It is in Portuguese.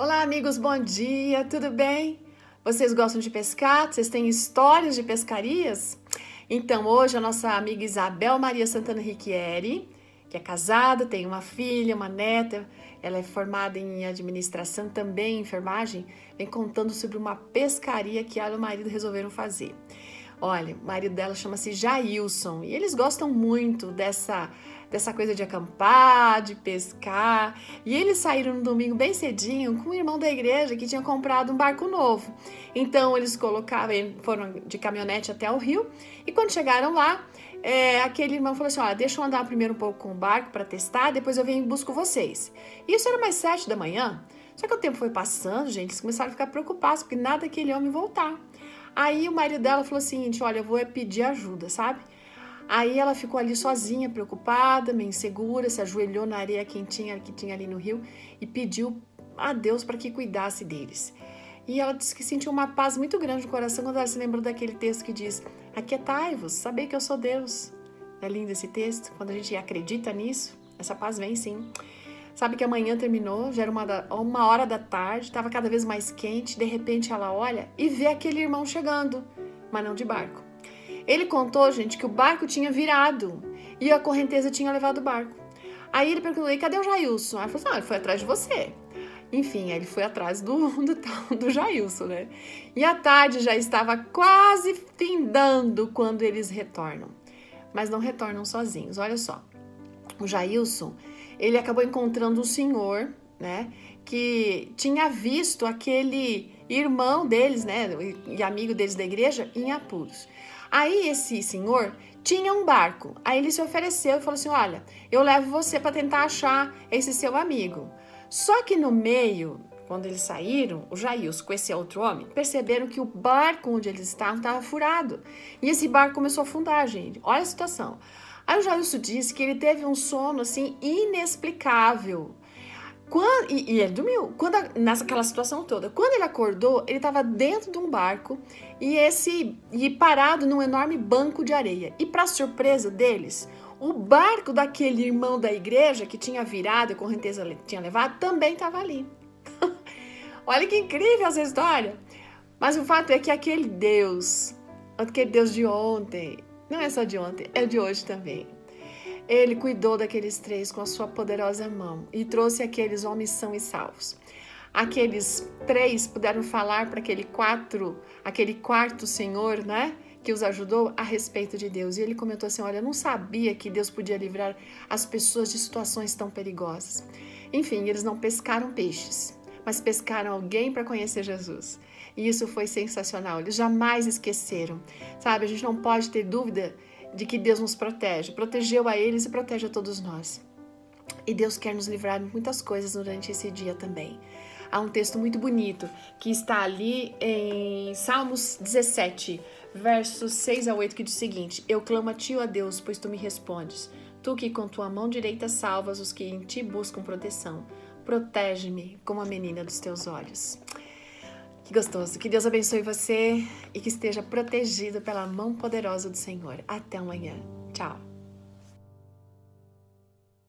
Olá, amigos, bom dia, tudo bem? Vocês gostam de pescar? Vocês têm histórias de pescarias? Então, hoje a nossa amiga Isabel Maria Santana Riquieri, que é casada, tem uma filha, uma neta, ela é formada em administração, também em enfermagem, vem contando sobre uma pescaria que ela e o marido resolveram fazer. Olha, o marido dela chama-se Jailson e eles gostam muito dessa dessa coisa de acampar, de pescar. E eles saíram no domingo bem cedinho com o irmão da igreja que tinha comprado um barco novo. Então eles colocaram, foram de caminhonete até o rio e quando chegaram lá, é, aquele irmão falou assim: Olha, deixa eu andar primeiro um pouco com o barco para testar, depois eu venho e busco vocês. Isso era mais sete da manhã. Só que o tempo foi passando, gente, eles começaram a ficar preocupados, porque nada daquele homem voltar. Aí o marido dela falou o seguinte: olha, eu vou é pedir ajuda, sabe? Aí ela ficou ali sozinha, preocupada, meio insegura, se ajoelhou na areia quentinha que tinha ali no rio e pediu a Deus para que cuidasse deles. E ela disse que sentiu uma paz muito grande no coração quando ela se lembrou daquele texto que diz: Aquietai-vos, sabei que eu sou Deus. É lindo esse texto. Quando a gente acredita nisso, essa paz vem sim. Sabe que amanhã terminou, já era uma, da, uma hora da tarde, estava cada vez mais quente. De repente ela olha e vê aquele irmão chegando, mas não de barco. Ele contou, gente, que o barco tinha virado e a correnteza tinha levado o barco. Aí ele perguntou: e cadê o Jailson? Aí ele falou: assim, ah, ele foi atrás de você. Enfim, ele foi atrás do, do, do Jailson, né? E a tarde já estava quase findando quando eles retornam. Mas não retornam sozinhos, olha só. O Jailson ele acabou encontrando um senhor, né, que tinha visto aquele irmão deles, né, e amigo deles da igreja em apuros. Aí esse senhor tinha um barco. Aí ele se ofereceu e falou assim: "Olha, eu levo você para tentar achar esse seu amigo". Só que no meio, quando eles saíram, o Jailson com esse outro homem, perceberam que o barco onde eles estavam estava furado. E esse barco começou a afundar, gente. Olha a situação. Aí o Jailson disse que ele teve um sono assim inexplicável. Quando, e, e ele dormiu. Quando naquela situação toda. Quando ele acordou, ele estava dentro de um barco e esse e parado num enorme banco de areia. E para surpresa deles, o barco daquele irmão da igreja que tinha virado e a correnteza tinha levado também estava ali. Olha que incrível essa história. Mas o fato é que aquele Deus, aquele Deus de ontem, não é só de ontem, é de hoje também. Ele cuidou daqueles três com a sua poderosa mão e trouxe aqueles homens são e salvos. Aqueles três puderam falar para aquele quatro, aquele quarto senhor, né? Que os ajudou a respeito de Deus. E ele comentou assim: Olha, eu não sabia que Deus podia livrar as pessoas de situações tão perigosas. Enfim, eles não pescaram peixes, mas pescaram alguém para conhecer Jesus. E isso foi sensacional. Eles jamais esqueceram. Sabe, a gente não pode ter dúvida de que Deus nos protege. Protegeu a eles e protege a todos nós. E Deus quer nos livrar de muitas coisas durante esse dia também. Há um texto muito bonito que está ali em Salmos 17, versos 6 a 8, que diz o seguinte: Eu clamo a ti, ó Deus, pois tu me respondes. Tu que com tua mão direita salvas os que em ti buscam proteção. Protege-me como a menina dos teus olhos. Que gostoso. Que Deus abençoe você e que esteja protegido pela mão poderosa do Senhor. Até amanhã. Tchau.